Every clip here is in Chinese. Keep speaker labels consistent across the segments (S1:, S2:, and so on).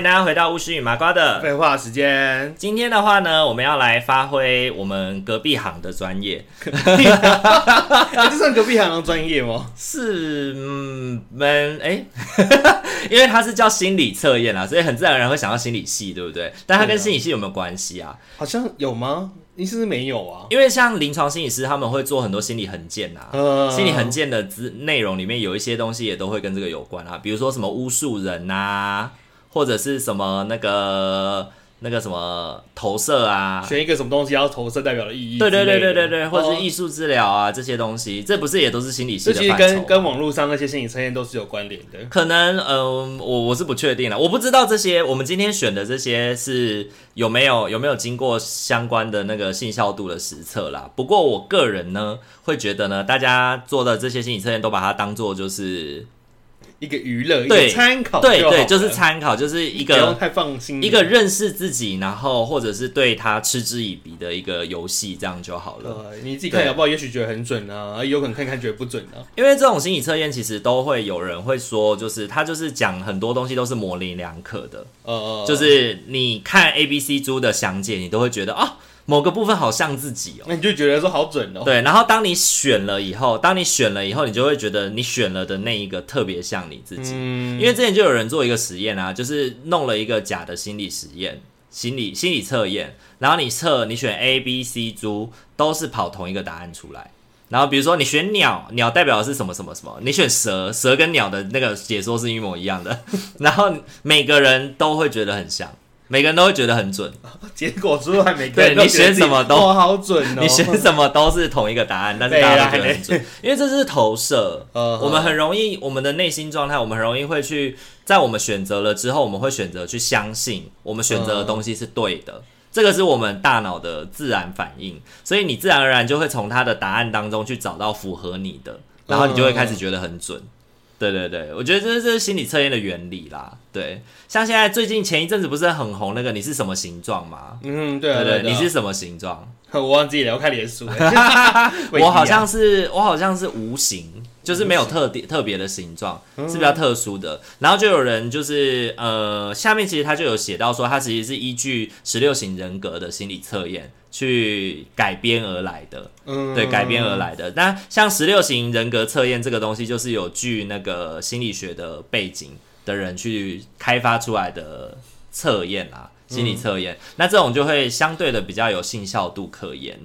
S1: 迎大家回到巫师与麻瓜的
S2: 废话时间。
S1: 今天的话呢，我们要来发挥我们隔壁行的专业。
S2: 这算隔壁行的专业吗？
S1: 是，嗯，们哎，因为它是叫心理测验啊，所以很自然而然会想到心理系，对不对？但它跟心理系有没有关系啊？
S2: 好像有吗？你是不是没有啊？
S1: 因为像临床心理师，他们会做很多心理横鉴啊，呃、心理横鉴的资内容里面有一些东西也都会跟这个有关啊，比如说什么巫术人啊，或者是什么那个。那个什么投射啊，
S2: 选一个什么东西要投射代表的意义？
S1: 对对对对对对，或者是艺术治疗啊、哦、这些东西，这不是也都是心理系的？这其实
S2: 跟跟网络上那些心理测验都是有关联的。
S1: 可能嗯、呃，我我是不确定了，我不知道这些我们今天选的这些是有没有有没有经过相关的那个信效度的实测啦。不过我个人呢会觉得呢，大家做的这些心理测验都把它当做就是。
S2: 一个娱乐，对，一个参考，
S1: 对对，就是参考，就是一个
S2: 不用太放心，
S1: 一个认识自己，然后或者是对他嗤之以鼻的一个游戏，这样就好了。
S2: 对，你自己看好不好？也许觉得很准啊，有可能看看觉得不准啊。
S1: 因为这种心理测验，其实都会有人会说，就是他就是讲很多东西都是模棱两可的。呃，就是你看 A B C 猪的详解，你都会觉得啊。某个部分好像自己哦，
S2: 那你就觉得说好准哦。
S1: 对，然后当你选了以后，当你选了以后，你就会觉得你选了的那一个特别像你自己。嗯，因为之前就有人做一个实验啊，就是弄了一个假的心理实验，心理心理测验，然后你测你选 A、B、C 猪都是跑同一个答案出来，然后比如说你选鸟，鸟代表的是什么什么什么，你选蛇，蛇跟鸟的那个解说是一模一样的，然后每个人都会觉得很像。每个人都会觉得很准，
S2: 结果出来每个人都
S1: 对你选什么都
S2: 好准哦，
S1: 你选什么都是同一个答案，但是 大家都觉得很准，因为这是投射。我们很容易，我们的内心状态，我们很容易会去在我们选择了之后，我们会选择去相信我们选择的东西是对的，这个是我们大脑的自然反应，所以你自然而然就会从他的答案当中去找到符合你的，然后你就会开始觉得很准。对对对，我觉得这是这是心理测验的原理啦。对，像现在最近前一阵子不是很红那个你是什么形状吗？
S2: 嗯，对啊，
S1: 对对，
S2: 对，
S1: 你是什么形状？
S2: 我忘记了，我看脸书。
S1: 我好像是我好像是无形，就是没有特别特别的形状，是比较特殊的。然后就有人就是呃，下面其实他就有写到说，他其实是依据十六型人格的心理测验。去改编而来的，嗯，对，改编而来的。那像十六型人格测验这个东西，就是有据那个心理学的背景的人去开发出来的测验啊，心理测验。嗯，那这种就会相对的比较有信效度可言。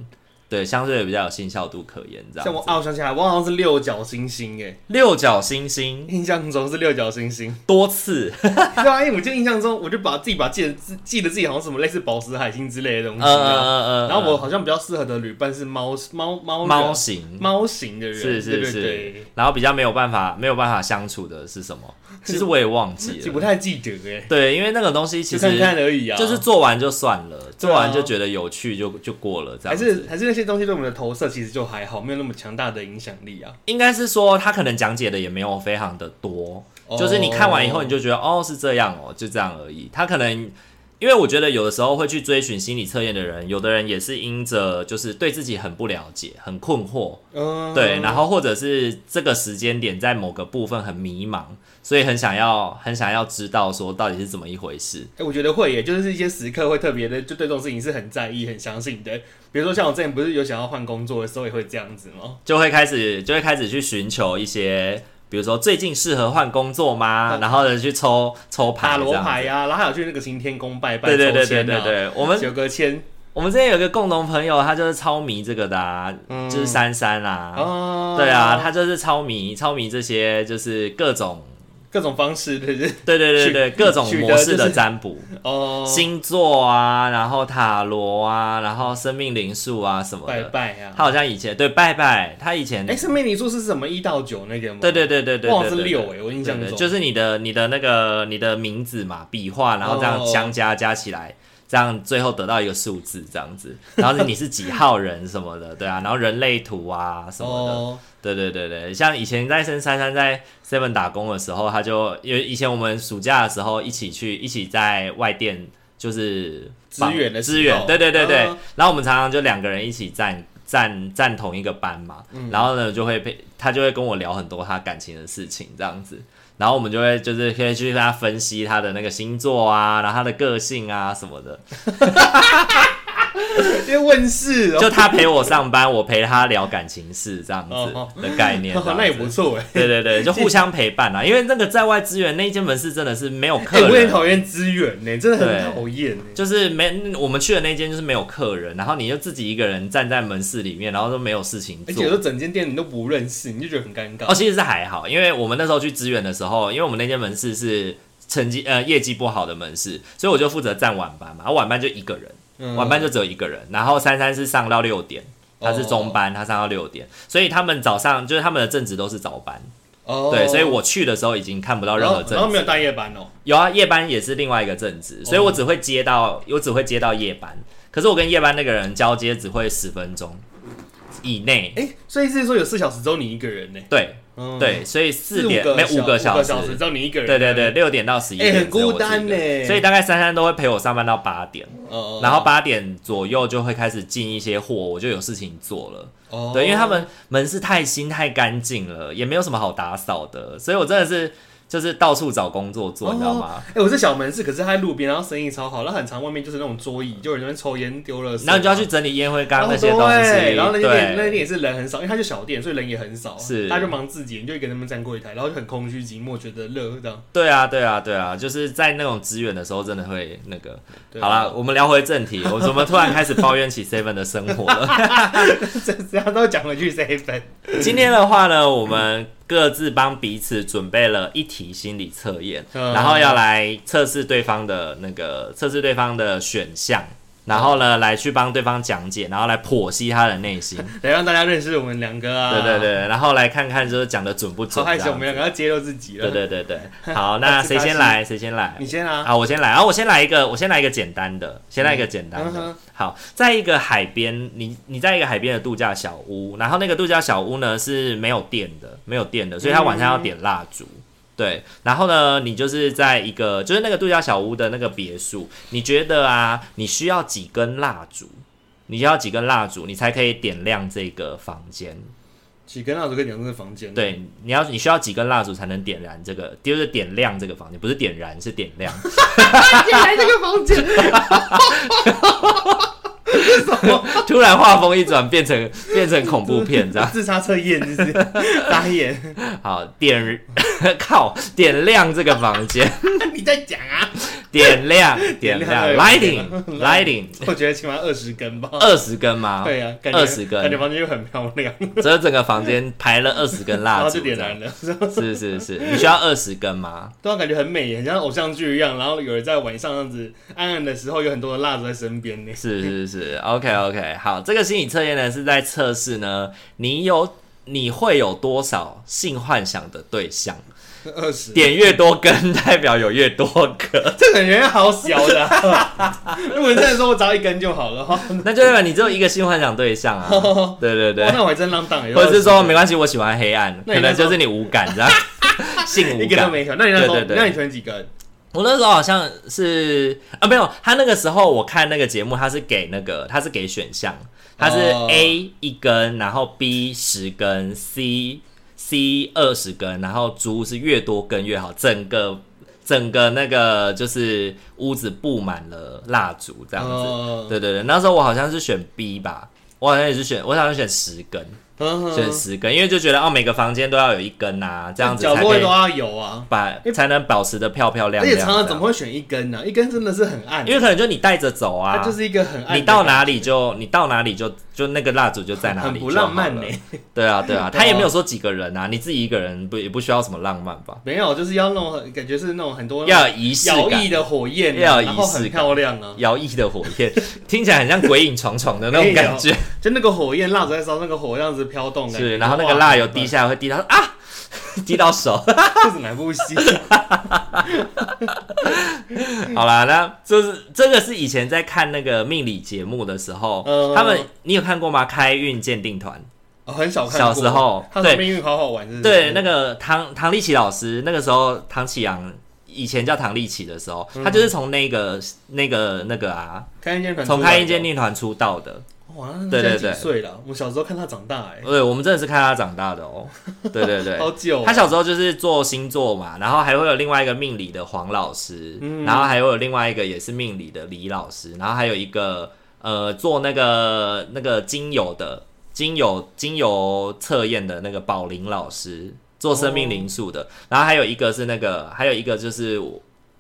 S1: 对，相对比较有信效度可言，这样。像
S2: 我，啊，我想起来，我好像是六角星星，诶，
S1: 六角星星，
S2: 印象中是六角星星，
S1: 多次。
S2: 对啊，因为我就印象中，我就把自己把记得自记得自己好像什么类似宝石海星之类的东西，啊，嗯嗯嗯。然后我好像比较适合的旅伴是猫猫猫
S1: 猫型
S2: 猫型的人，
S1: 是是是。然后比较没有办法没有办法相处的是什么？其实我也忘记了，
S2: 不太记得哎。
S1: 对，因为那个东西其实
S2: 看看而已啊，
S1: 就是做完就算了，做完就觉得有趣就就过了，这样。还
S2: 是还是那些东西对我们的投射其实就还好，没有那么强大的影响力啊。
S1: 应该是说他可能讲解的也没有非常的多，就是你看完以后你就觉得哦，是这样哦，就这样而已。他可能。因为我觉得有的时候会去追寻心理测验的人，有的人也是因着就是对自己很不了解、很困惑，嗯，对，然后或者是这个时间点在某个部分很迷茫，所以很想要、很想要知道说到底是怎么一回事。哎、
S2: 欸，我觉得会耶，就是一些时刻会特别的，就对这种事情是很在意、很相信的。比如说像我之前不是有想要换工作的时候，也会这样子吗？
S1: 就会开始就会开始去寻求一些。比如说最近适合换工作吗？啊、然后呢去抽抽牌，塔罗牌呀、
S2: 啊，然后还有去那个行天宫拜拜，
S1: 对对对对对对，我们
S2: 九个签。
S1: 我们之前有个共同朋友，他就是超迷这个的、啊，嗯、就是珊珊啊，哦、对啊，他就是超迷超迷这些，就是各种。
S2: 各种方式，对对
S1: 对对对对，各种模式的占卜哦，星座啊，然后塔罗啊，然后生命灵数啊什么的。
S2: 拜拜啊！
S1: 他好像以前对拜拜，他以前
S2: 哎，生命灵数是什么一到九那个吗？
S1: 对对对对对，
S2: 忘了是六哎，我印象中
S1: 就是你的你的那个你的名字嘛，笔画，然后这样相加加起来。这样最后得到一个数字，这样子，然后你是几号人什么的，对啊，然后人类图啊什么的，oh. 对对对对，像以前在深珊珊在 Seven 打工的时候，他就因为以前我们暑假的时候一起去，一起在外店就是
S2: 支援的
S1: 支援，对对对对，oh. 然后我们常常就两个人一起站站站同一个班嘛，嗯、然后呢就会被他就会跟我聊很多他感情的事情，这样子。然后我们就会就是可以去跟他分析他的那个星座啊，然后他的个性啊什么的。
S2: 因为问事，
S1: 就他陪我上班，我陪他聊感情事，这样子的概念，
S2: 那也不错哎。
S1: 对对对，就互相陪伴啊。因为那个在外支援那一间门市真的是没有客人，
S2: 我也讨厌支援呢，真的很讨厌。
S1: 就是没我们去的那间就是没有客人，然后你就自己一个人站在门市里面，然后都没有事情做，
S2: 而且整间店你都不认识，你就觉得很尴尬。
S1: 哦，其实是还好，因为我们那时候去支援的时候，因为我们那间门市是成绩呃业绩不好的门市，所以我就负责站晚班嘛，然后晚班就一个人。晚班就只有一个人，然后珊珊是上到六点，她是中班，他上到六点，所以他们早上就是他们的正职都是早班，哦，对，所以我去的时候已经看不到任何正职，
S2: 然后没有大夜班哦，
S1: 有啊，夜班也是另外一个正职，所以我只会接到，我只会接到夜班，可是我跟夜班那个人交接只会十分钟以内，
S2: 哎，所以是说有四小时只有你一个人呢？对。
S1: 对，所以四点没五个小时，
S2: 只有你一个人。
S1: 对对对，六点到十一点，
S2: 很孤单呢。
S1: 所以大概珊珊都会陪我上班到八点，然后八点左右就会开始进一些货，我就有事情做了。对，因为他们门市太新太干净了，也没有什么好打扫的，所以我真的是。就是到处找工作做，你知道吗？
S2: 哎，我是小门市，可是他在路边，然后生意超好。然后很长外面就是那种桌椅，就有人在抽烟丢了。
S1: 然后你就要去整理烟灰缸那些东西。
S2: 然后那店那店也是人很少，因为它就小店，所以人也很少。是，他就忙自己，你就会给他们站柜台，然后就很空虚寂寞，觉得热这样。
S1: 对啊，对啊，对啊，就是在那种资源的时候，真的会那个。好了，我们聊回正题，我怎么突然开始抱怨起 Seven 的生活了？
S2: 这这样都讲回去 Seven。
S1: 今天的话呢，我们。各自帮彼此准备了一题心理测验，然后要来测试对方的那个测试对方的选项。然后呢，来去帮对方讲解，然后来剖析他的内心，
S2: 得让大家认识我们两个啊。
S1: 对对对，然后来看看就是讲的准不准。
S2: 好害羞，我们两个要揭露自己了。
S1: 对对对对，好，那谁先来？谁先来？
S2: 你先啊。
S1: 好，我先来。然后我先来一个，我先来一个简单的，先来一个简单的。好，在一个海边，你你在一个海边的度假小屋，然后那个度假小屋呢是没有电的，没有电的，所以他晚上要点蜡烛。对，然后呢，你就是在一个就是那个度假小屋的那个别墅，你觉得啊，你需要几根蜡烛？你需要几根蜡烛，你才可以点亮这个房间？
S2: 几根蜡烛可以点亮这个房间？
S1: 对，你要你需要几根蜡烛才能点燃这个？就是点亮这个房间，不是点燃，是点亮。
S2: 点燃这个房
S1: 间。突然画风一转，变成变成恐怖片这样。
S2: 自杀测验就是 打眼。
S1: 好，点 靠点亮这个房间。
S2: 你在讲啊？
S1: 点亮点亮，lighting lighting。
S2: 我觉得起码二十根吧。
S1: 二十根吗？
S2: 对呀，
S1: 二十根，
S2: 感觉房间又很漂亮。
S1: 所以整个房间排了二十根蜡烛，然后
S2: 就点燃了。
S1: 是是是，你需要二十根吗？
S2: 对啊，感觉很美，很像偶像剧一样。然后有人在晚上这样子暗暗的时候，有很多的蜡烛在身边呢。
S1: 是是是，OK OK，好，这个心理测验呢是在测试呢，你有你会有多少性幻想的对象？
S2: 二十
S1: 点越多根，代表有越多个。
S2: 这个人好小的，如果真的说我只要一根就好了，
S1: 那就代表你只有一个性幻想对象啊。对对对，
S2: 那我还真浪荡。
S1: 或者是说没关系，我喜欢黑暗，可能就是你无感，这样性无感。
S2: 一个都没有。那你那时候，那你选几根？
S1: 我那时候好像是啊，没有。他那个时候我看那个节目，他是给那个，他是给选项，他是 A 一根，然后 B 十根，C。C 二十根，然后猪是越多根越好，整个整个那个就是屋子布满了蜡烛这样子。Oh. 对对对，那时候我好像是选 B 吧，我好像也是选，我好像选十根。选十根，因为就觉得哦，每个房间都要有一根啊，这样子
S2: 角落都要有啊，
S1: 把才能保持的漂漂亮亮。
S2: 而且常常怎么会选一根呢？一根真的是很暗，
S1: 因为可能就你带着走啊，
S2: 它就是一个很暗。
S1: 你到哪里就你到哪里就就那个蜡烛就在哪里，
S2: 很不浪漫呢。
S1: 对啊对啊，他也没有说几个人啊，你自己一个人不也不需要什么浪漫吧？
S2: 没有，就是要那种感觉是那种很多
S1: 要有仪式感，摇
S2: 曳的火焰，
S1: 要有
S2: 仪式感，漂亮啊，
S1: 摇曳的火焰听起来很像鬼影重重的那种感觉，
S2: 就那个火焰蜡烛在烧，那个火这样子飘动
S1: 是。然后那个蜡油滴下来会滴到啊，滴到手，
S2: 这是哪部戏？
S1: 好啦，那就是这个是以前在看那个命理节目的时候，他们你有看过吗？开运鉴定团，
S2: 很少看。
S1: 小时候，
S2: 对，命运好好玩，
S1: 对，那个唐唐立奇老师，那个时候唐启阳以前叫唐立奇的时候，他就是从那个那个那个啊，
S2: 开运鉴团，
S1: 从开运鉴定团出道的。
S2: 哇，对对对，几岁了？我小时候看他长大，哎，
S1: 对，我们真的是看他长大的哦。对对对，
S2: 好久。
S1: 他小时候就是做星座嘛，然后还会有另外一个命理的黄老师，然后还会有另外一个也是命理的李老师，然后还有一个呃做那个那个精油的精油精油测验的那个宝林老师，做生命灵数的，然后还有一个是那个还有一个就是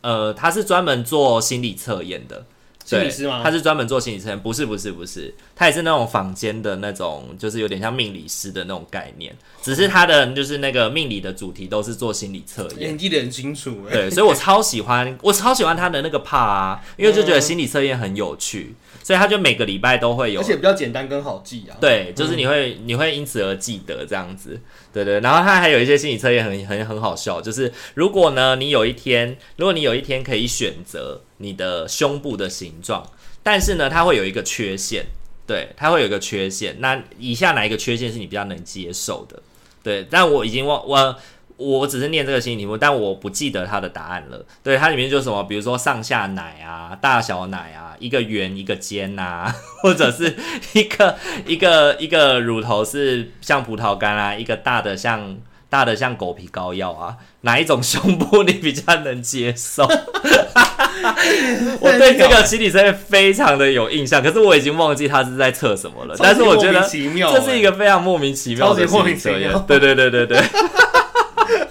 S1: 呃他是专门做心理测验的。
S2: 心理师吗？
S1: 他是专门做心理测验，不是不是不是，他也是那种坊间的那种，就是有点像命理师的那种概念，只是他的就是那个命理的主题都是做心理测验，
S2: 演技得很清楚。
S1: 对，所以我超喜欢，我超喜欢他的那个 part 啊，因为就觉得心理测验很有趣。所以他就每个礼拜都会有，
S2: 而且比较简单跟好记啊。
S1: 对，就是你会、嗯、你会因此而记得这样子，对对。然后他还有一些心理测验很很很好笑，就是如果呢你有一天，如果你有一天可以选择你的胸部的形状，但是呢它会有一个缺陷，对，它会有一个缺陷。那以下哪一个缺陷是你比较能接受的？对，但我已经忘我。我只是念这个新题目，但我不记得它的答案了。对，它里面就什么，比如说上下奶啊，大小奶啊，一个圆一个尖啊，或者是一个一个一个乳头是像葡萄干啊，一个大的像大的像狗皮膏药啊，哪一种胸部你比较能接受？我对这个心理测验非常的有印象，可是我已经忘记他是在测什么了。但是我觉得这是一个非常莫名其妙的心理测验。对对对对对。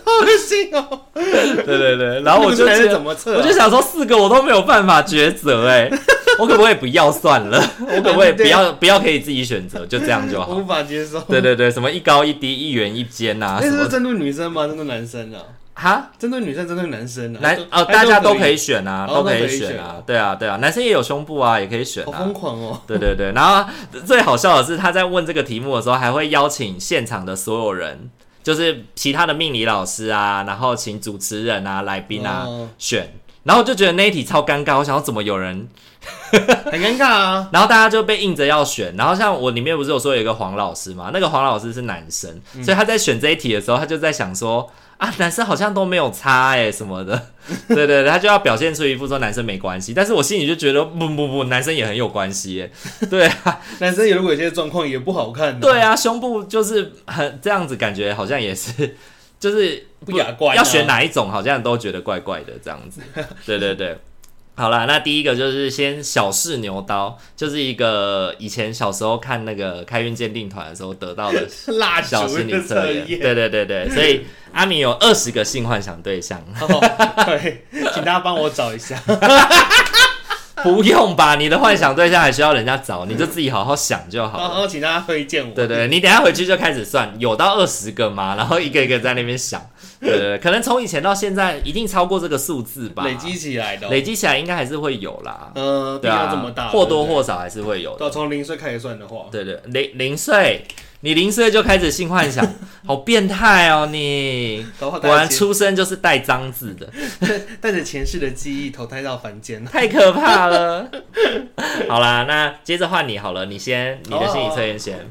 S2: 好恶心哦！
S1: 对对对，然后我就觉得，我就想说四个我都没有办法抉择，哎，我可不可以不要算了？我可不可以不要不要可以自己选择，就这样就好。
S2: 无法接受。
S1: 对对对，什么一高一低，一圆一尖呐？
S2: 那是针对女生吗？针对男生啊？
S1: 哈？针
S2: 对女生，针对男生啊？
S1: 男哦，大家都可以选啊，都可以选啊。对啊对啊，男生也有胸部啊，也可以选。
S2: 好疯狂哦！
S1: 对对对，然后最好笑的是，他在问这个题目的时候，还会邀请现场的所有人。就是其他的命理老师啊，然后请主持人啊、来宾啊选，然后就觉得那一题超尴尬。我想说怎么有人
S2: 很尴尬啊？
S1: 然后大家就被硬着要选。然后像我里面不是有说有一个黄老师嘛？那个黄老师是男生，所以他在选这一题的时候，他就在想说。啊，男生好像都没有差哎，什么的，对对对，他就要表现出一副说男生没关系，但是我心里就觉得不不不，男生也很有关系耶，对啊，
S2: 男生有如果有些状况也不好看，
S1: 对啊，胸部就是很这样子，感觉好像也是，就是
S2: 不雅观，
S1: 要选哪一种好像都觉得怪怪的这样子，对对对。好啦，那第一个就是先小试牛刀，就是一个以前小时候看那个开运鉴定团的时候得到的 小心理测验。对对对对，所以阿明有二十个性幻想对象。
S2: 对，请大家帮我找一下。
S1: 不用吧，你的幻想对象还需要人家找，你就自己好好想就好了。
S2: 然后请大家推荐我。
S1: 对对，你等下回去就开始算，有到二十个吗？然后一个一个在那边想。对可能从以前到现在，一定超过这个数字吧。
S2: 累积起来的，
S1: 累积起来应该还是会有啦。
S2: 嗯，对啊，这么大，
S1: 或多或少还是会有的。
S2: 对，从零岁开始算的话，
S1: 对对，零零岁，你零岁就开始性幻想，好变态哦你！果然出生就是带脏字的，
S2: 带着前世的记忆投胎到凡间，
S1: 太可怕了。好啦，那接着换你好了，你先，你的心理测验先。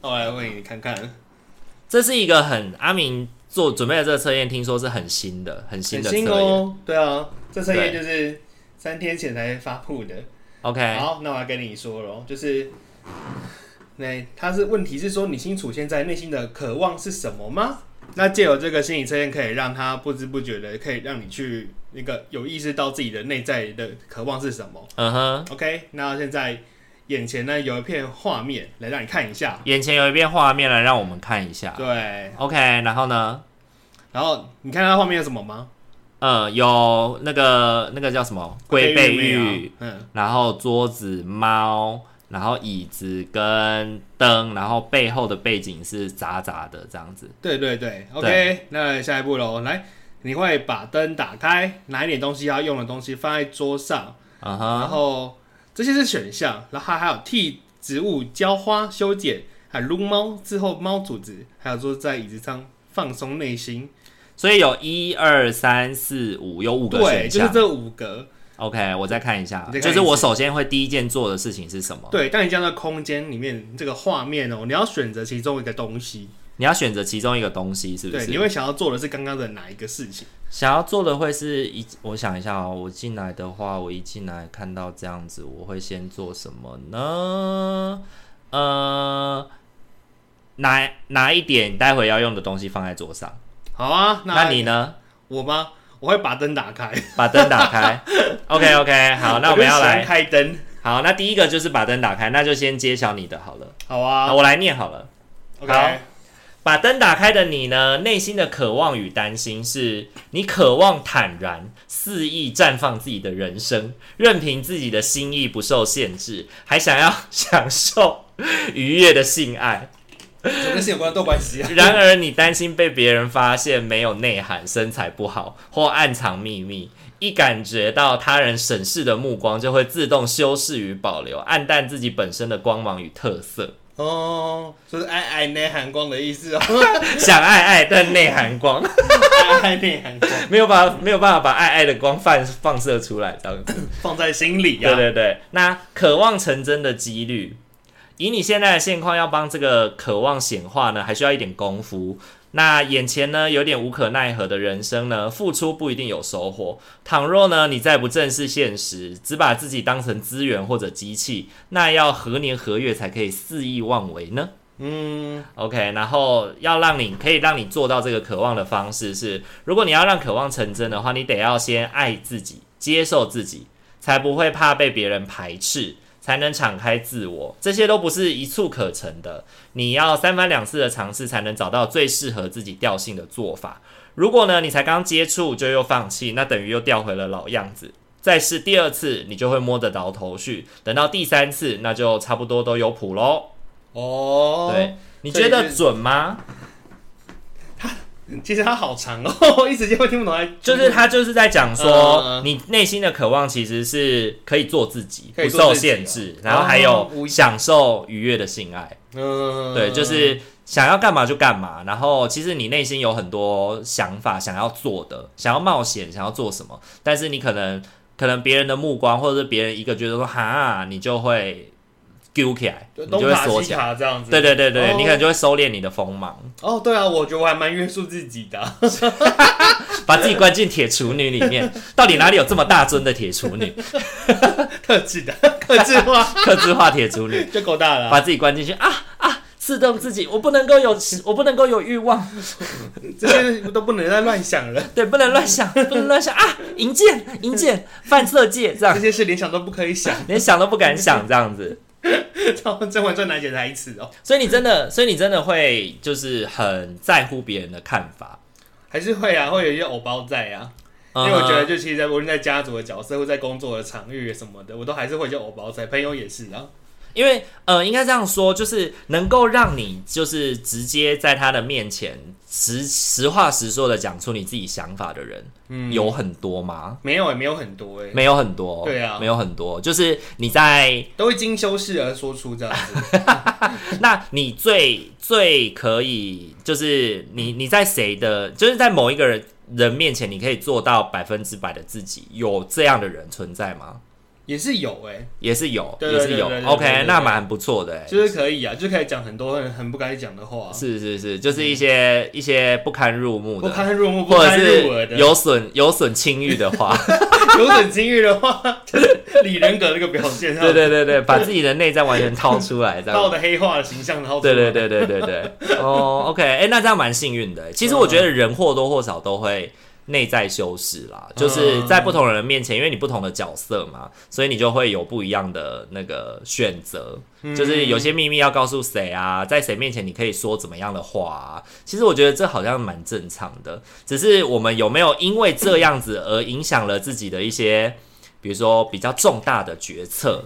S2: 我来问你看看，
S1: 这是一个很阿明。做准备的这个测验，听说是很新的，很新的测验哦。
S2: 对啊，这测验就是三天前才发布的。
S1: OK，
S2: 好，那我要跟你说了，就是那他是问题是说，你清楚现在内心的渴望是什么吗？那借由这个心理测验，可以让他不知不觉的，可以让你去那个有意识到自己的内在的渴望是什么。嗯哼，OK，那现在。眼前呢有一片画面，来让你看一下。
S1: 眼前有一片画面，来让我们看一下。
S2: 对
S1: ，OK，然后呢？
S2: 然后你看它画面有什么吗？
S1: 嗯，有那个那个叫什么龟背玉，嗯，然后桌子、猫，然后椅子跟灯，然后背后的背景是杂杂的这样子。
S2: 对对对，OK，对那下一步喽，来，你会把灯打开，拿一点东西要用的东西放在桌上，嗯哼，然后这些是选项，然后还有替植物浇花、修剪，还撸猫之后猫主子，还有坐在椅子上放松内心。
S1: 所以有一二三四五，有五个选
S2: 项，就是这五个。
S1: OK，我再看一下，就是我首先会第一件做的事情是什么？
S2: 对，当你这样的空间里面这个画面哦，你要选择其中一个东西，
S1: 你要选择其中一个东西，是不是？
S2: 对，你会想要做的是刚刚的哪一个事情？
S1: 想要做的会是一，我想一下哦，我进来的话，我一进来看到这样子，我会先做什么呢？呃，拿拿一点待会要用的东西放在桌上。
S2: 好啊，
S1: 那，那你呢？
S2: 我吗？我会把灯打开，
S1: 把灯打开。OK OK，好，那我们要来
S2: 开灯。
S1: 好，那第一个就是把灯打开，那就先揭晓你的好了。
S2: 好啊，
S1: 我来念好了。
S2: OK，
S1: 好，把灯打开的你呢，内心的渴望与担心是：你渴望坦然、肆意绽放自己的人生，任凭自己的心意不受限制，还想要享受愉悦的性爱。
S2: 跟性有关的都关系啊。
S1: 然而，你担心被别人发现没有内涵、身材不好或暗藏秘密，一感觉到他人审视的目光，就会自动修饰与保留，暗淡自己本身的光芒与特色。
S2: 哦，就是爱爱内涵光的意思哦。
S1: 想爱爱，但内涵光，
S2: 爱爱内涵光，
S1: 没有办法，没有办法把爱爱的光放放射出来，这样子
S2: 放在心里呀、啊。
S1: 对对对，那渴望成真的几率。以你现在的现况，要帮这个渴望显化呢，还需要一点功夫。那眼前呢，有点无可奈何的人生呢，付出不一定有收获。倘若呢，你再不正视现实，只把自己当成资源或者机器，那要何年何月才可以肆意妄为呢？嗯，OK。然后要让你可以让你做到这个渴望的方式是，如果你要让渴望成真的话，你得要先爱自己，接受自己，才不会怕被别人排斥。才能敞开自我，这些都不是一蹴可成的。你要三番两次的尝试，才能找到最适合自己调性的做法。如果呢，你才刚接触就又放弃，那等于又掉回了老样子。再试第二次，你就会摸得着头绪。等到第三次，那就差不多都有谱喽。哦，对，你觉得准吗？
S2: 其实它好长哦，一时间会听不懂。
S1: 就是他就是在讲说，你内心的渴望其实是可以做自己，不受限制，然后还有享受愉悦的性爱。嗯，对，就是想要干嘛就干嘛。然后其实你内心有很多想法想要做的，想要冒险，想要做什么，但是你可能可能别人的目光，或者是别人一个觉得说哈，你就会。丢起来，你就会锁起来，
S2: 这样子。
S1: 对对对对，你可能就会收敛你的锋芒。
S2: 哦，对啊，我觉得我还蛮约束自己的，
S1: 把自己关进铁处女里面。到底哪里有这么大尊的铁处女？
S2: 特制的，特制化，
S1: 特制化铁处女
S2: 就够大了。
S1: 把自己关进去啊啊！刺痛自己，我不能够有，我不能够有欲望，
S2: 这些都不能再乱想了。
S1: 对，不能乱想，不能乱想啊！淫贱，淫贱，犯色戒，这样
S2: 这些事连想都不可以想，
S1: 连想都不敢想，这样子。
S2: 《甄嬛传》难解台词哦？
S1: 所以你真的，所以你真的会就是很在乎别人的看法，
S2: 还是会啊？会有一些偶包在啊？因为我觉得，就其实在无论在家族的角色，或在工作的场域什么的，我都还是会有偶包在。朋友也是啊。
S1: 因为呃，应该这样说，就是能够让你就是直接在他的面前实实话实说的讲出你自己想法的人，嗯，有很多吗？
S2: 没有，也没有很多，哎，
S1: 没有很多，
S2: 对啊，
S1: 没有很多，就是你在
S2: 都会经修饰而说出这样子。
S1: 那你最最可以就是你你在谁的，就是在某一个人人面前，你可以做到百分之百的自己，有这样的人存在吗？
S2: 也是有哎、欸，
S1: 也是有，也是有。OK，那蛮不错的
S2: 就是可以啊，就可以讲很多很很不该讲的话。
S1: 是是是，就是一些、嗯、一些不堪入目的、
S2: 不堪入目、不堪入耳的、
S1: 有损有损清誉的话，
S2: 有损清誉的话，就是李人格那个表现。
S1: 对对对对，把自己的内在完全掏出来，这样。
S2: 把我的黑化的形象掏出
S1: 来。对对对对对对。哦、oh,，OK，哎、欸，那这样蛮幸运的。其实我觉得人或多或少都会内在修饰啦，就是在不同人面前，因为你不同的角色嘛，所以你就会有不一样的那个选择。就是有些秘密要告诉谁啊，在谁面前你可以说怎么样的话啊。其实我觉得这好像蛮正常的，只是我们有没有因为这样子而影响了自己的一些，比如说比较重大的决策，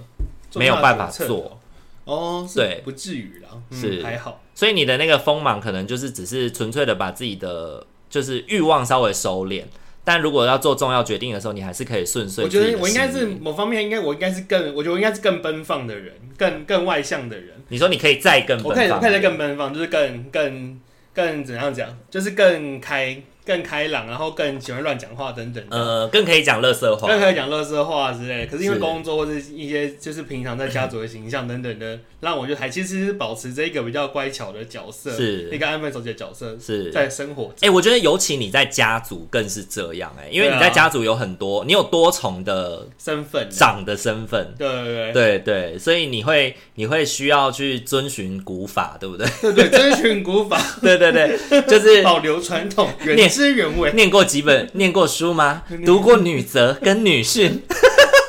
S1: 没有办法做。
S2: 哦，对，不至于啦，是还好。
S1: 所以你的那个锋芒可能就是只是纯粹的把自己的就是欲望稍微收敛，但如果要做重要决定的时候，你还是可以顺遂。
S2: 我觉得我应该是某方面应该我应该是更，我觉得我应该是更奔放的人，更更外向的人。
S1: 你说你可以再更奔放，我可以，
S2: 我可以再更奔放，就是更更更怎样讲，就是更开。更开朗，然后更喜欢乱讲话等等。
S1: 呃，更可以讲乐色话，
S2: 更可以讲乐色话之类的。可是因为工作或者一些就是平常在家族的形象等等的，让我就还其实是保持这一个比较乖巧的角色，是一个安分守己的角色，是在生活。
S1: 哎、欸，我觉得尤其你在家族更是这样哎、欸，因为你在家族有很多，你有多重的
S2: 身份，
S1: 长的身份。
S2: 对对对，
S1: 对对，所以你会你会需要去遵循古法，对不对？
S2: 对对，遵循古法，
S1: 对对对，就是
S2: 保留传统。原汁原味，
S1: 念过几本，念过书吗？读过女则跟女训。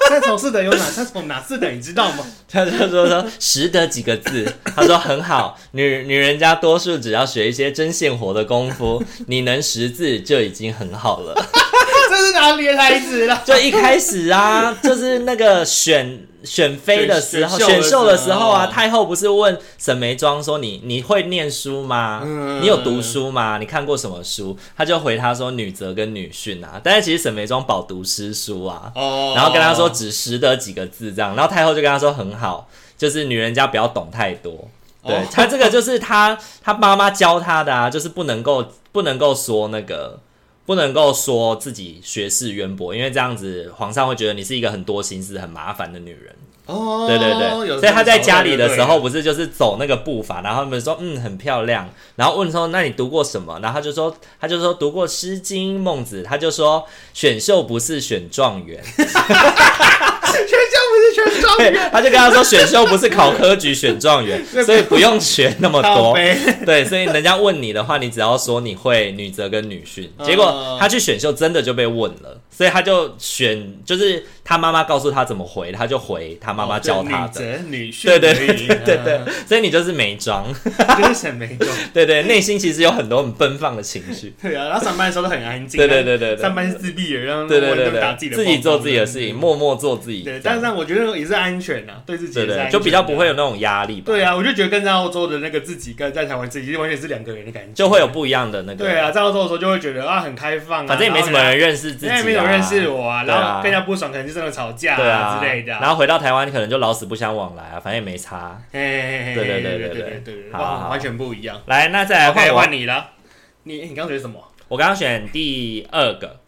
S2: 他从四等有哪？他从哪四等？你知道吗？
S1: 他就说说识得几个字。他说很好，女女人家多数只要学一些针线活的功夫，你能识字就已经很好了。
S2: 这是哪里的台词了？
S1: 就一开始啊，就是那个选。选妃的时候，选秀的时候啊，太后不是问沈眉庄说你：“你你会念书吗？嗯、你有读书吗？你看过什么书？”他就回他说：“女则跟女训啊。”但是其实沈眉庄饱读诗书啊，哦、然后跟他说只识得几个字这样，然后太后就跟他说：“很好，就是女人家不要懂太多。”对，哦、他这个就是他他妈妈教他的啊，就是不能够不能够说那个。不能够说自己学识渊博，因为这样子皇上会觉得你是一个很多心思、很麻烦的女人。哦，对对对，所以他在家里的时候不是就是走那个步伐，然后他们说嗯很漂亮，然后问说那你读过什么？然后他就说他就说读过《诗经》《孟子》，他就说选秀不是选状元。
S2: 选秀不是选状元，
S1: 他就跟他说选秀不是考科举选状元，所以不用学那么多。对，所以人家问你的话，你只要说你会女则跟女训。结果他去选秀真的就被问了，所以他就选，就是他妈妈告诉他怎么回，他就回他妈妈教他的。
S2: 女婿，
S1: 对对对对对，所以你就是没装，
S2: 就是眉庄。
S1: 对对，内心其实有很多很奔放的情绪。
S2: 对啊，然后上班的时候都很安静。
S1: 对对对对，
S2: 上班是自闭的，然后
S1: 对对对对，自己做自己的事情，默默做自己。
S2: 对，但是我觉得也是安全啊，对自己对对，
S1: 就比较不会有那种压力吧。
S2: 对啊，我就觉得跟在澳洲的那个自己跟在台湾自己完全是两个人的感觉，
S1: 就会有不一样的那个。
S2: 对啊，在澳洲的时候就会觉得啊很开放啊，
S1: 反正也没什么人认识自己，
S2: 因为没有认识我啊，然后更加不爽，可能就真的吵架啊之类的。
S1: 然后回到台湾可能就老死不相往来啊，反正也没差。
S2: 对对对对对对，好，完全不一样。
S1: 来，那再来换
S2: 你了，你你刚刚选什么？
S1: 我刚刚选第二个。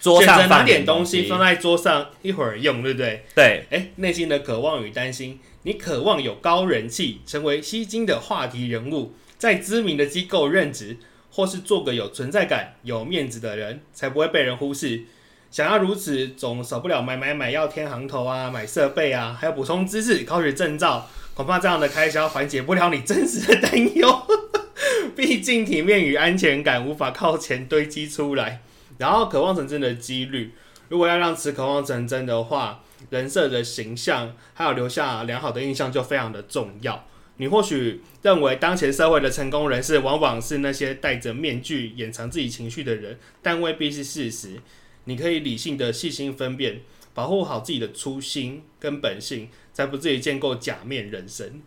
S2: 桌上放点东西，放在桌上一会儿用，对不对？
S1: 对。
S2: 哎、欸，内心的渴望与担心，你渴望有高人气，成为吸睛的话题人物，在知名的机构任职，或是做个有存在感、有面子的人，才不会被人忽视。想要如此，总少不了买买买，要添行头啊，买设备啊，还有补充知识、考取证照，恐怕这样的开销缓解不了你真实的担忧。毕竟体面与安全感无法靠钱堆积出来。然后渴望成真的几率，如果要让此渴望成真的话，人设的形象还有留下良好的印象就非常的重要。你或许认为当前社会的成功人士往往是那些戴着面具掩藏自己情绪的人，但未必是事实。你可以理性的细心分辨，保护好自己的初心跟本性，才不至于建构假面人生。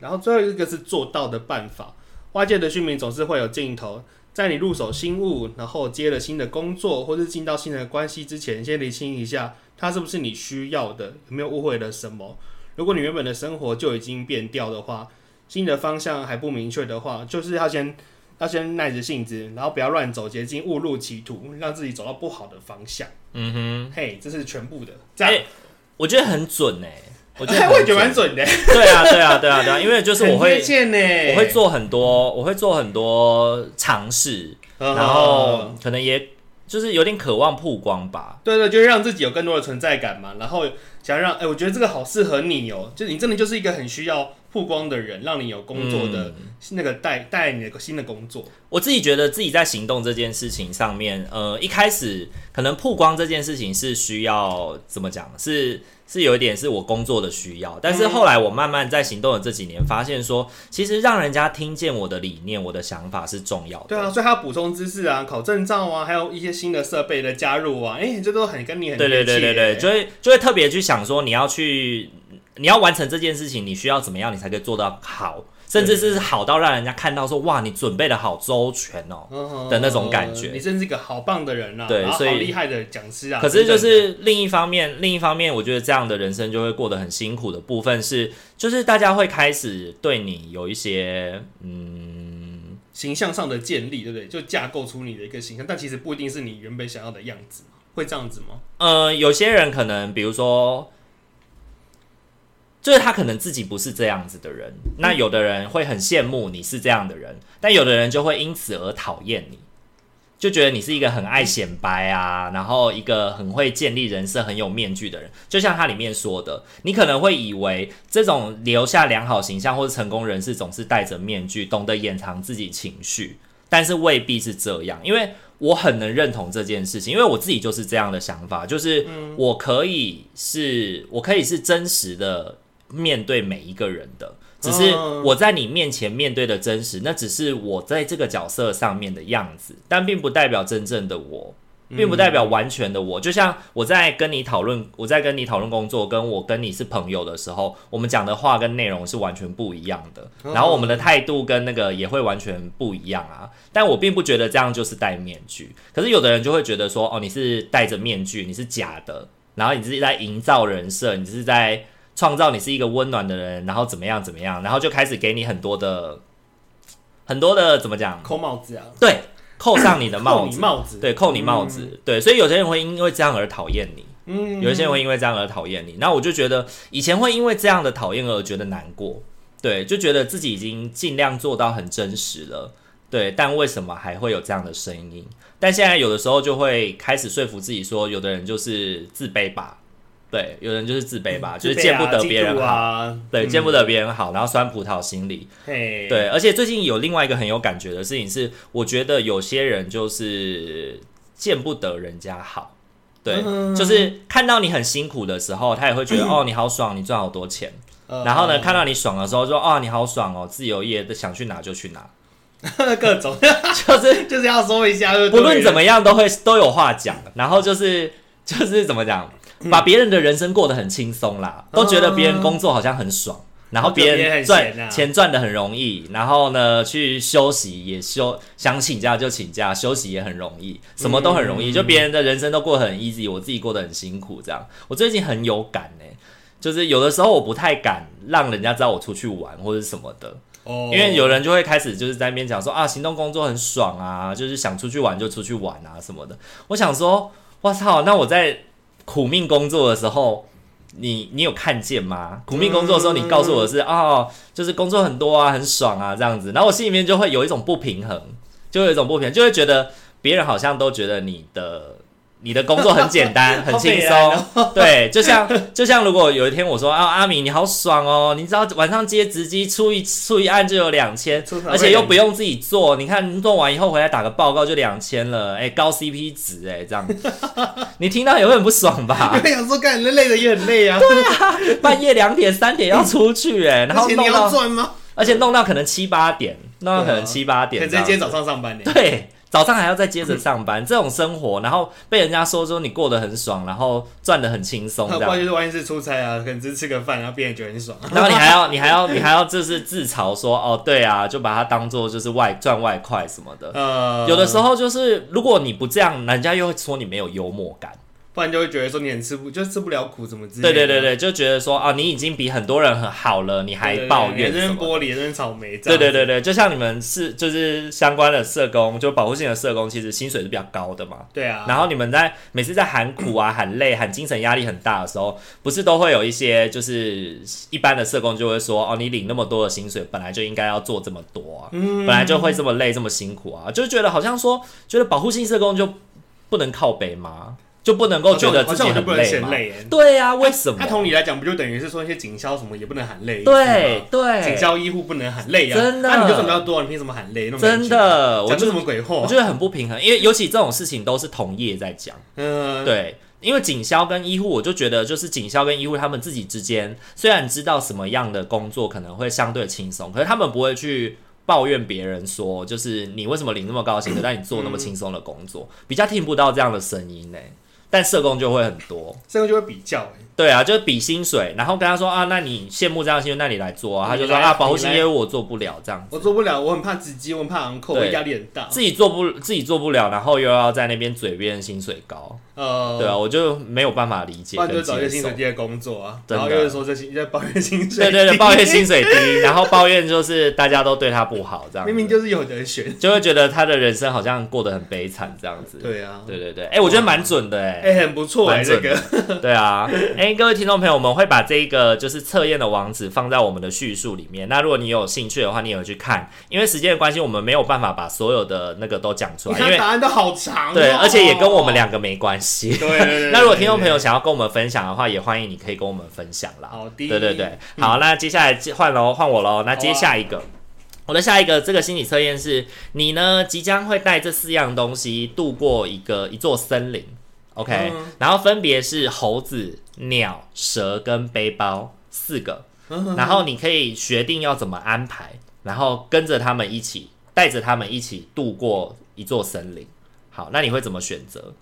S2: 然后最后一个是做到的办法，外界的讯息总是会有尽头。在你入手新物，然后接了新的工作，或是进到新的关系之前，先厘清一下，它是不是你需要的，有没有误会了什么？如果你原本的生活就已经变调的话，新的方向还不明确的话，就是要先要先耐着性子，然后不要乱走捷径，误入歧途，让自己走到不好的方向。嗯哼，嘿这是全部的，这样、欸、我觉得很准诶、欸。我觉得 蛮准的，对啊，对啊，对啊，对啊，因为就是我会，我会做很多，我会做很多尝试，然后可能也
S1: 就是有点渴望曝光吧。
S2: 对对，就是让自己有更多的存在感嘛。然后想让，哎、欸，我觉得这个好适合你哦、喔，就你真的就是一个很需要曝光的人，让你有工作的那个带带、嗯、你的新的工作。
S1: 我自己觉得自己在行动这件事情上面，呃，一开始可能曝光这件事情是需要怎么讲？是。是有一点是我工作的需要，但是后来我慢慢在行动的这几年，发现说，其实让人家听见我的理念、我的想法是重要的。
S2: 对啊，所以他要补充知识啊，考证照啊，还有一些新的设备的加入啊，哎、欸，这都很跟你很对
S1: 对对对对，就会就会特别去想说，你要去，你要完成这件事情，你需要怎么样，你才可以做到好。甚至是好到让人家看到说，哇，你准备的好周全哦、喔、的那种感觉，
S2: 你真是一个好棒的人啊，
S1: 对，所以
S2: 厉害的讲师啊。
S1: 可是就是另一方面，另一方面，我觉得这样的人生就会过得很辛苦的部分是，就是大家会开始对你有一些嗯
S2: 形象上的建立，对不对？就架构出你的一个形象，但其实不一定是你原本想要的样子，会这样子吗？
S1: 呃，有些人可能，比如说。就是他可能自己不是这样子的人，那有的人会很羡慕你是这样的人，但有的人就会因此而讨厌你，就觉得你是一个很爱显摆啊，然后一个很会建立人设、很有面具的人。就像他里面说的，你可能会以为这种留下良好形象或是成功人士总是戴着面具，懂得掩藏自己情绪，但是未必是这样。因为我很能认同这件事情，因为我自己就是这样的想法，就是我可以是，我可以是真实的。面对每一个人的，只是我在你面前面对的真实，那只是我在这个角色上面的样子，但并不代表真正的我，并不代表完全的我。就像我在跟你讨论，我在跟你讨论工作，跟我跟你是朋友的时候，我们讲的话跟内容是完全不一样的，然后我们的态度跟那个也会完全不一样啊。但我并不觉得这样就是戴面具，可是有的人就会觉得说，哦，你是戴着面具，你是假的，然后你自己在营造人设，你是在。创造你是一个温暖的人，然后怎么样怎么样，然后就开始给你很多的很多的怎么讲？
S2: 扣帽子啊？
S1: 对，扣上你的 帽子，
S2: 帽子，
S1: 对，扣你帽子，嗯、对，所以有些人会因为这样而讨厌你，嗯，有一些人会因为这样而讨厌你。那我就觉得以前会因为这样的讨厌而觉得难过，对，就觉得自己已经尽量做到很真实了，对，但为什么还会有这样的声音？但现在有的时候就会开始说服自己说，有的人就是自卑吧。对，有人就是自卑吧，嗯、就是见不得别人好，啊、对，嗯、见不得别人好，然后酸葡萄心理。嘿对，而且最近有另外一个很有感觉的事情是，我觉得有些人就是见不得人家好，对，嗯、就是看到你很辛苦的时候，他也会觉得、嗯、哦，你好爽，你赚好多钱。嗯、然后呢，看到你爽的时候说，哦，你好爽哦，自由业想去哪就去哪，
S2: 各种 就是 就是要说一下，
S1: 不论怎么样都会都有话讲。然后就是就是怎么讲？把别人的人生过得很轻松啦，都觉得别人工作好像很爽，然后别人赚钱赚的很容易，然后呢去休息也休，想请假就请假，休息也很容易，什么都很容易，就别人的人生都过得很 easy，我自己过得很辛苦这样。我最近很有感呢，就是有的时候我不太敢让人家知道我出去玩或者什么的，因为有人就会开始就是在那边讲说啊，行动工作很爽啊，就是想出去玩就出去玩啊什么的。我想说，我操，那我在。苦命工作的时候，你你有看见吗？苦命工作的时候，你告诉我的是哦，就是工作很多啊，很爽啊，这样子。然后我心里面就会有一种不平衡，就有一种不平衡，就会觉得别人好像都觉得你的。你的工作很简单，很轻松，对，就像就像如果有一天我说啊，阿米你好爽哦，你知道晚上接直机出一出一案就有两千，而且又不用自己做，你看做完以后回来打个报告就两千了，哎、欸，高 CP 值哎，这样，你听到也会很不爽吧？
S2: 我想说，干累的也很累啊，
S1: 对啊，半夜两点三点要出去哎，然后弄到，而且弄到可能七八点，弄到可能七八点，
S2: 可能今天早上上班呢，
S1: 对。早上还要再接着上班，嗯、这种生活，然后被人家说说你过得很爽，然后赚得很轻松，这样。
S2: 关键是万一是出差啊，可能只是吃个饭，然后别人觉得很爽。
S1: 然后你还要，你还要，你还要，就是自嘲说，哦，对啊，就把它当做就是外赚外快什么的。呃，有的时候就是如果你不这样，人家又会说你没有幽默感。
S2: 不然就会觉得说你很吃不，就吃不了苦，怎么之类的。
S1: 对对对对，就觉得说啊，你已经比很多人很好了，你还抱怨什么？
S2: 玻璃，扔草莓。
S1: 对对对对，就像你们是就是相关的社工，就保护性的社工，其实薪水是比较高的嘛。
S2: 对啊。
S1: 然后你们在每次在喊苦啊、喊累、喊精神压力很大的时候，不是都会有一些就是一般的社工就会说哦，你领那么多的薪水，本来就应该要做这么多啊，嗯，本来就会这么累、这么辛苦啊，就觉得好像说觉得保护性社工就。不能靠北吗？就不能够觉得自己很累吗？对呀，为什么？
S2: 那同理来讲，不就等于是说一些警消什么也不能喊累？
S1: 对对，
S2: 警消医护不能喊累啊！
S1: 真的，
S2: 那你就这么要多，你凭什么喊累？
S1: 真的，我
S2: 讲什么鬼话？
S1: 我觉得很不平衡，因为尤其这种事情都是同业在讲。嗯，对，因为警消跟医护，我就觉得就是警消跟医护他们自己之间，虽然知道什么样的工作可能会相对轻松，可是他们不会去抱怨别人说，就是你为什么领那么高薪的，但你做那么轻松的工作，比较听不到这样的声音呢。但社工就会很多，
S2: 社工就会比较、欸，
S1: 对啊，就是比薪水，然后跟他说啊，那你羡慕这样的薪水，那你来做啊，他就说啊，保护性业务我做不了这样子，
S2: 我做不了，我很怕直击，我很怕昂扣，我压力很大，
S1: 自己做不自己做不了，然后又要在那边嘴边薪水高。呃，对啊，我就没有办法理解，
S2: 那就找一个薪水低的工作啊，然后又是说这些在抱怨薪水，
S1: 对对对，抱怨薪水低，然后抱怨就是大家都对他不好，这样
S2: 明明就是有人选，
S1: 就会觉得他的人生好像过得很悲惨这样子。
S2: 对啊，
S1: 对对对，哎，我觉得蛮准的，哎，
S2: 哎，很不错，哎，这个。
S1: 对啊，哎，各位听众朋友，我们会把这个就是测验的网址放在我们的叙述里面。那如果你有兴趣的话，你也会去看，因为时间的关系，我们没有办法把所有的那个都讲出来，因为
S2: 答案都好长，
S1: 对，而且也跟我们两个没关系。
S2: 对。
S1: 那如果听众朋友想要跟我们分享的话，也欢迎你可以跟我们分享啦。
S2: 好，
S1: 对对对，好，那接下来换喽，换我喽。那接下一个，我的下一个这个心理测验是，你呢即将会带这四样东西度过一个一座森林，OK，然后分别是猴子、鸟、蛇跟背包四个，然后你可以决定要怎么安排，然后跟着他们一起，带着他们一起度过一座森林。好，那你会怎么选择？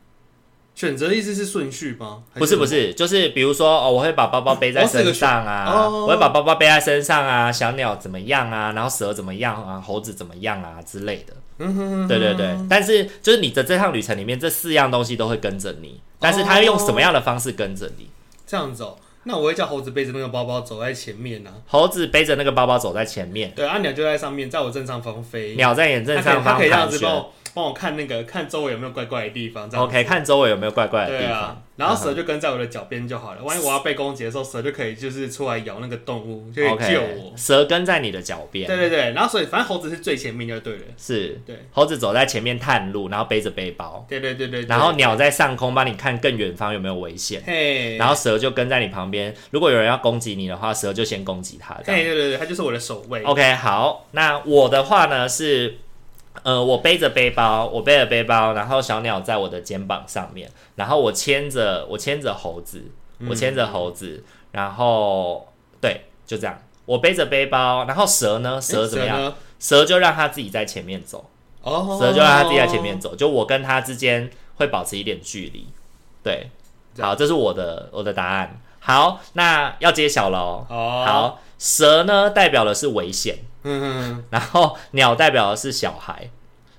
S2: 选择的意思是顺序吗？
S1: 不是不是，就是比如说哦，我会把包包背在身上啊，我会把包包背在身上啊，小鸟怎么样啊，然后蛇怎么样啊，猴子怎么样啊之类的。嗯哼哼，对对对。但是就是你的这趟旅程里面，这四样东西都会跟着你，但是它用什么样的方式跟着你？
S2: 这样子哦，那我会叫猴子背着那个包包走在前面呢。
S1: 猴子背着那个包包走在前面，
S2: 对，啊，鸟就在上面，在我正上方飞。
S1: 鸟在你正上方盘旋。
S2: 帮我看那个，看周围有没有怪怪的地方。
S1: OK，看周围有没有怪怪的地方。
S2: 然后蛇就跟在我的脚边就好了。万一我要被攻击的时候，蛇就可以就是出来咬那个动物，就可以救我。
S1: 蛇跟在你的脚边。
S2: 对对对。然后所以反正猴子是最前面就对了。
S1: 是。对。猴子走在前面探路，然后背着背包。
S2: 对对对对。
S1: 然后鸟在上空帮你看更远方有没有危险。嘿。然后蛇就跟在你旁边，如果有人要攻击你的话，蛇就先攻击他。
S2: 对对对，它就是我的守卫。
S1: OK，好。那我的话呢是。呃，我背着背包，我背着背包，然后小鸟在我的肩膀上面，然后我牵着我牵着猴子，我牵着猴子，然后对，就这样，我背着背包，然后蛇呢？蛇怎么样？蛇，蛇就让它自己在前面走，哦，蛇就让它自己在前面走，就我跟它之间会保持一点距离，对，好，这是我的我的答案。好，那要揭晓了哦。好，蛇呢代表的是危险。嗯哼，然后鸟代表的是小孩，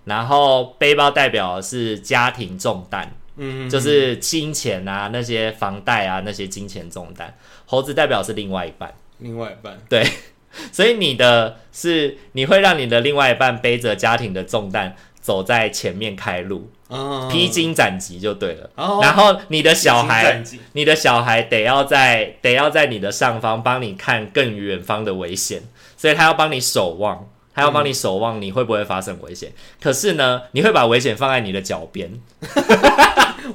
S1: 然后背包代表的是家庭重担，嗯，就是金钱啊，那些房贷啊，那些金钱重担。猴子代表是另外一半，
S2: 另外一半，
S1: 对，所以你的是你会让你的另外一半背着家庭的重担走在前面开路，哦，披荆斩棘就对了。哦，然后你的小孩，你的小孩得要在得要在你的上方帮你看更远方的危险。所以他要帮你守望，他要帮你守望，你会不会发生危险？嗯、可是呢，你会把危险放在你的脚边。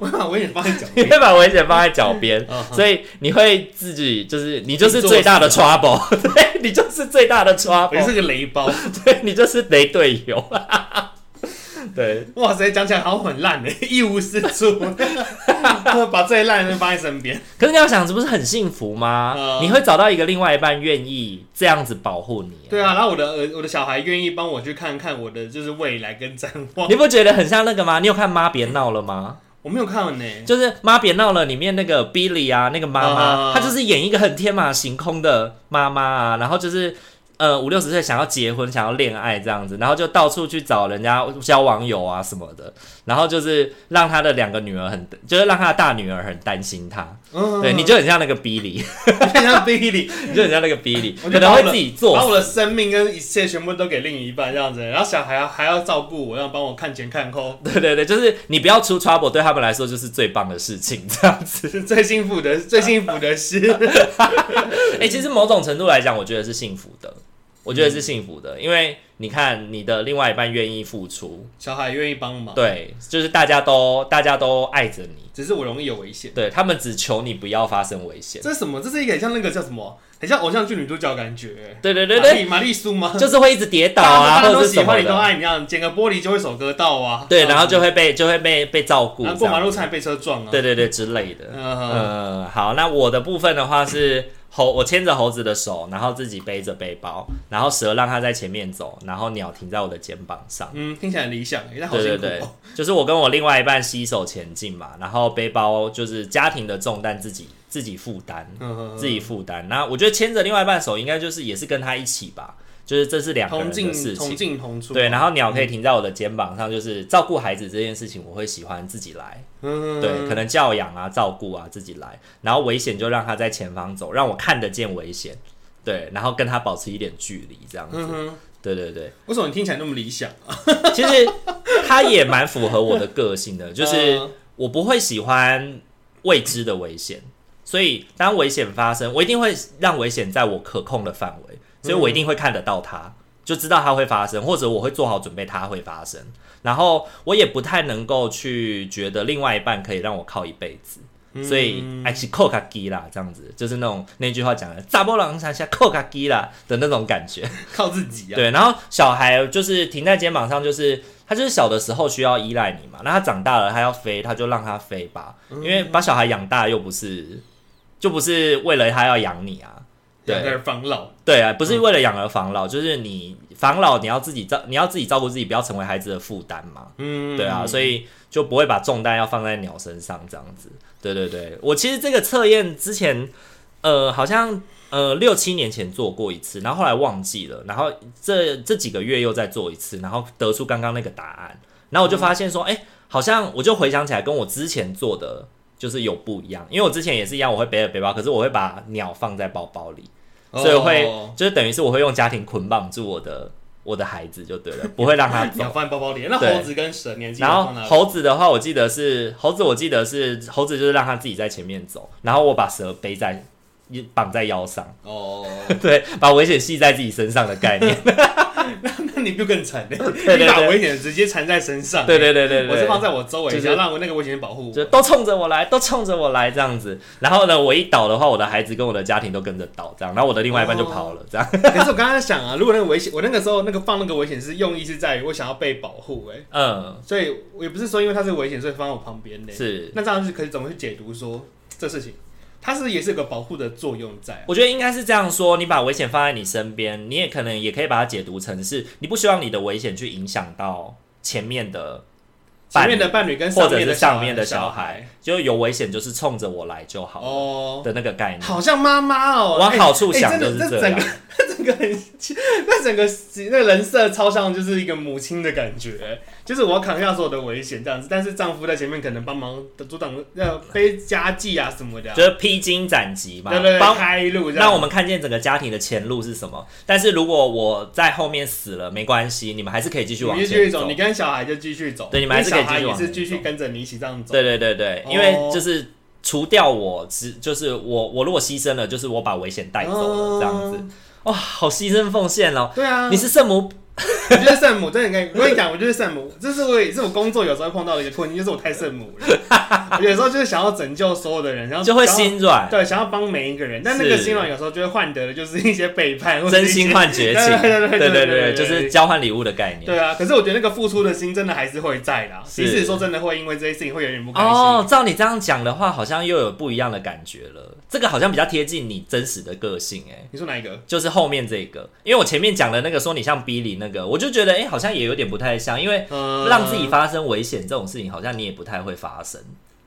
S2: 我会把危险放在脚边，
S1: 你会把危险放在脚边，所以你会自己就是你就是最大的 trouble，对，你就是最大的 trouble，
S2: 你是个雷包，
S1: 对，你就是雷队友。对，
S2: 哇塞，讲起来好很烂的，一无是处，把最烂的人放在身边。
S1: 可是你要想，这不是很幸福吗？呃、你会找到一个另外一半愿意这样子保护你。
S2: 对啊，然后我的儿，我的小孩愿意帮我去看看我的就是未来跟展望。
S1: 你不觉得很像那个吗？你有看《妈别闹了》吗？
S2: 我没有看呢。
S1: 就是《妈别闹了》里面那个 Billy 啊，那个妈妈，呃、她就是演一个很天马行空的妈妈啊，然后就是。呃，五六十岁想要结婚，想要恋爱这样子，然后就到处去找人家交网友啊什么的，然后就是让他的两个女儿很，就是让他的大女儿很担心他。嗯，对，你就很像那个 Billy，
S2: 很像 Billy，
S1: 你就很像那个 Billy，可能会自己做，
S2: 把我的生命跟一切全部都给另一半这样子，然后小孩还还要照顾我，要帮我看前看后。
S1: 对对对，就是你不要出 trouble，对他们来说就是最棒的事情，这样子
S2: 最幸福的最幸福的事。
S1: 哎、欸，其实某种程度来讲，我觉得是幸福的。我觉得是幸福的，因为你看你的另外一半愿意付出，
S2: 小孩愿意帮忙，
S1: 对，就是大家都大家都爱着你，
S2: 只是我容易有危险，
S1: 对他们只求你不要发生危险。
S2: 这是什么？这是一个很像那个叫什么？很像偶像剧女主角感觉。
S1: 对对对对，
S2: 玛丽苏吗？
S1: 就是会一直跌倒啊，或者是什么的。
S2: 你都爱你这样，捡个玻璃就会手割到啊。
S1: 对，然后就会被就会被被照顾，
S2: 过马路差点被车撞啊。
S1: 对对对，之类的。嗯，好，那我的部分的话是。猴，我牵着猴子的手，然后自己背着背包，然后蛇让它在前面走，然后鸟停在我的肩膀上。
S2: 嗯，听起来很理想，但好辛苦哦。对对对，
S1: 就是我跟我另外一半携手前进嘛，然后背包就是家庭的重担自己自己负担，自己负担。那我觉得牵着另外一半手，应该就是也是跟他一起吧。就是这是两个人的事情，
S2: 同进同出。
S1: 对，然后鸟可以停在我的肩膀上，就是照顾孩子这件事情，我会喜欢自己来。嗯，对，可能教养啊、照顾啊，自己来。然后危险就让他在前方走，让我看得见危险。对，然后跟他保持一点距离，这样子。嗯，对对对。
S2: 为什么你听起来那么理想啊？
S1: 其实他也蛮符合我的个性的，就是我不会喜欢未知的危险，所以当危险发生，我一定会让危险在我可控的范围。所以我一定会看得到它，就知道它会发生，或者我会做好准备，它会发生。然后我也不太能够去觉得另外一半可以让我靠一辈子，所以还是靠卡基啦，这样子就是那种那句话讲的“查某人山下靠卡基啦”的那种感觉，
S2: 靠自己啊。
S1: 对，然后小孩就是停在肩膀上，就是他就是小的时候需要依赖你嘛，那他长大了他要飞，他就让他飞吧，因为把小孩养大又不是，就不是为了他要养你啊。
S2: 养儿防老，
S1: 对啊，不是为了养儿防老，嗯、就是你防老，你要自己照，你要自己照顾自己，不要成为孩子的负担嘛。嗯，对啊，所以就不会把重担要放在鸟身上这样子。对对对，我其实这个测验之前，呃，好像呃六七年前做过一次，然后后来忘记了，然后这这几个月又再做一次，然后得出刚刚那个答案，然后我就发现说，哎、嗯欸，好像我就回想起来，跟我之前做的。就是有不一样，因为我之前也是一样，我会背着背包，可是我会把鸟放在包包里，哦、所以我会就是等于是我会用家庭捆绑住我的我的孩子就对了，不会让他 走。
S2: 鸟放在包包里，那猴子跟蛇年纪，
S1: 然后猴子的话，我记得是猴子，我记得是猴子，就是让他自己在前面走，然后我把蛇背在绑在腰上。哦，对，把危险系在自己身上的概念。
S2: 那 那你就更惨了，你把危险直接缠在身上。
S1: 对对对对，
S2: 我是放在我周围，就是让我那个危险保护，
S1: 就都冲着我来，都冲着我来这样子。然后呢，我一倒的话，我的孩子跟我的家庭都跟着倒，这样。然后我的另外一半就跑了，这样。
S2: 可是我刚刚在想啊，如果那个危险，我那个时候那个放那个危险是用意是在于我想要被保护，哎，嗯，所以我也不是说因为它是危险，所以放在我旁边的。
S1: 是，
S2: 那这样子可以怎么去解读说这事情？它是也是个保护的作用在，
S1: 我觉得应该是这样说：你把危险放在你身边，你也可能也可以把它解读成是你不希望你的危险去影响到前面的。
S2: 前面的伴侣跟
S1: 或者是上面的小孩，就有危险就是冲着我来就好哦的那个概念，
S2: 好像妈妈哦，
S1: 往好处想就是这样。
S2: 整个 整个很，那整个那人设超像就是一个母亲的感觉，就是我要扛下所有的危险这样子，但是丈夫在前面可能帮忙阻挡要背家计啊什么的，
S1: 就是披荆斩棘嘛，
S2: 对对对，开路。
S1: 让我们看见整个家庭的前路是什么。但是如果我在后面死了，没关系，你们还是可以继续往前走。
S2: 你跟小孩就继续走，
S1: 对，你们还是可以。
S2: 他也是继续跟着你一起这样走。
S1: 对对对对，因为就是除掉我，只就是我我如果牺牲了，就是我把危险带走了这样子。哇，好牺牲奉献哦。
S2: 对啊，
S1: 你是圣母。
S2: 我觉得圣母真的跟，我跟你讲，我就是圣母，这是我也是我工作有时候碰到的一个困境，就是我太圣母了。有时候就是想要拯救所有的人，然后
S1: 就会心软，
S2: 对，想要帮每一个人，但那个心软有时候就会换得的就是一些背叛，
S1: 真心换绝情，对对对对对，就是交换礼物的概念。
S2: 对啊，可是我觉得那个付出的心真的还是会在的，即使说真的会因为这些事情会有点不开心。
S1: 哦，照你这样讲的话，好像又有不一样的感觉了。这个好像比较贴近你真实的个性，哎，
S2: 你说哪一个？
S1: 就是后面这个，因为我前面讲的那个说你像 Billy 那个，我就觉得哎。好像也有点不太像，因为让自己发生危险这种事情，好像你也不太会发生。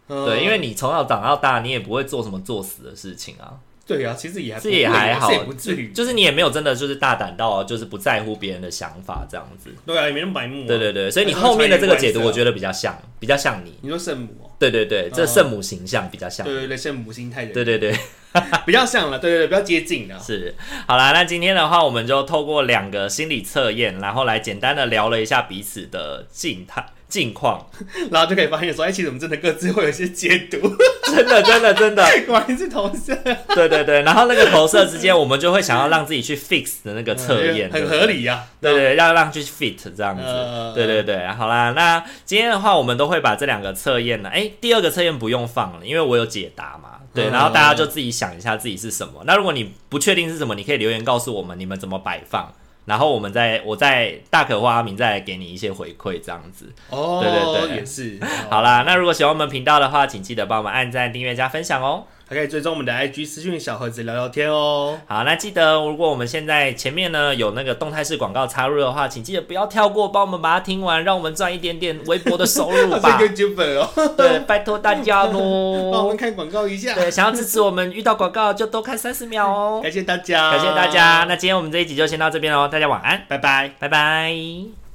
S1: 嗯、对，因为你从小长到大，你也不会做什么作死的事情啊。
S2: 对啊，其实也还
S1: 这也还好，
S2: 也不至于。
S1: 就是你也没有真的就是大胆到就是不在乎别人的想法这样子。
S2: 对啊，也没那么白目、啊。
S1: 对对对，所以你后面的这个解读，我觉得比较像，比较像你。
S2: 你说圣母？
S1: 对对对，这圣母形象比较像。
S2: 对对对，圣母心态的。
S1: 对对对。
S2: 比较像了，对对对，比较接近了。
S1: 是，好啦，那今天的话，我们就透过两个心理测验，然后来简单的聊了一下彼此的静态近况，
S2: 然后就可以发现说，哎、欸，其实我们真的各自会有一些解读，
S1: 真的，真的，真的，
S2: 果然是投射，
S1: 对对对，然后那个投射之间，我们就会想要让自己去 fix 的那个测验，
S2: 很合理呀、啊，
S1: 对，对对，要让去 fit 这样子，呃、对对对，好啦，那今天的话，我们都会把这两个测验呢，哎、欸，第二个测验不用放了，因为我有解答嘛，对，然后大家就自己想一下自己是什么，那如果你不确定是什么，你可以留言告诉我们，你们怎么摆放。然后我们再，我再大可或阿明再来给你一些回馈，这样子。
S2: 哦，
S1: 对对对，
S2: 也是。
S1: 好啦，那如果喜欢我们频道的话，请记得帮我们按赞、订阅、加分享哦。
S2: 还可以追踪我们的 IG 私讯小盒子聊聊天哦。
S1: 好，那记得如果我们现在前面呢有那个动态式广告插入的话，请记得不要跳过，帮我们把它听完，让我们赚一点点微薄的收入吧。
S2: 这个剧本哦。
S1: 对，拜托大家喽。
S2: 帮我们看广告一下。
S1: 对，想要支持我们，遇到广告就多看三十秒哦。
S2: 感谢大家，
S1: 感谢大家。那今天我们这一集就先到这边喽，大家晚安，
S2: 拜拜，
S1: 拜拜。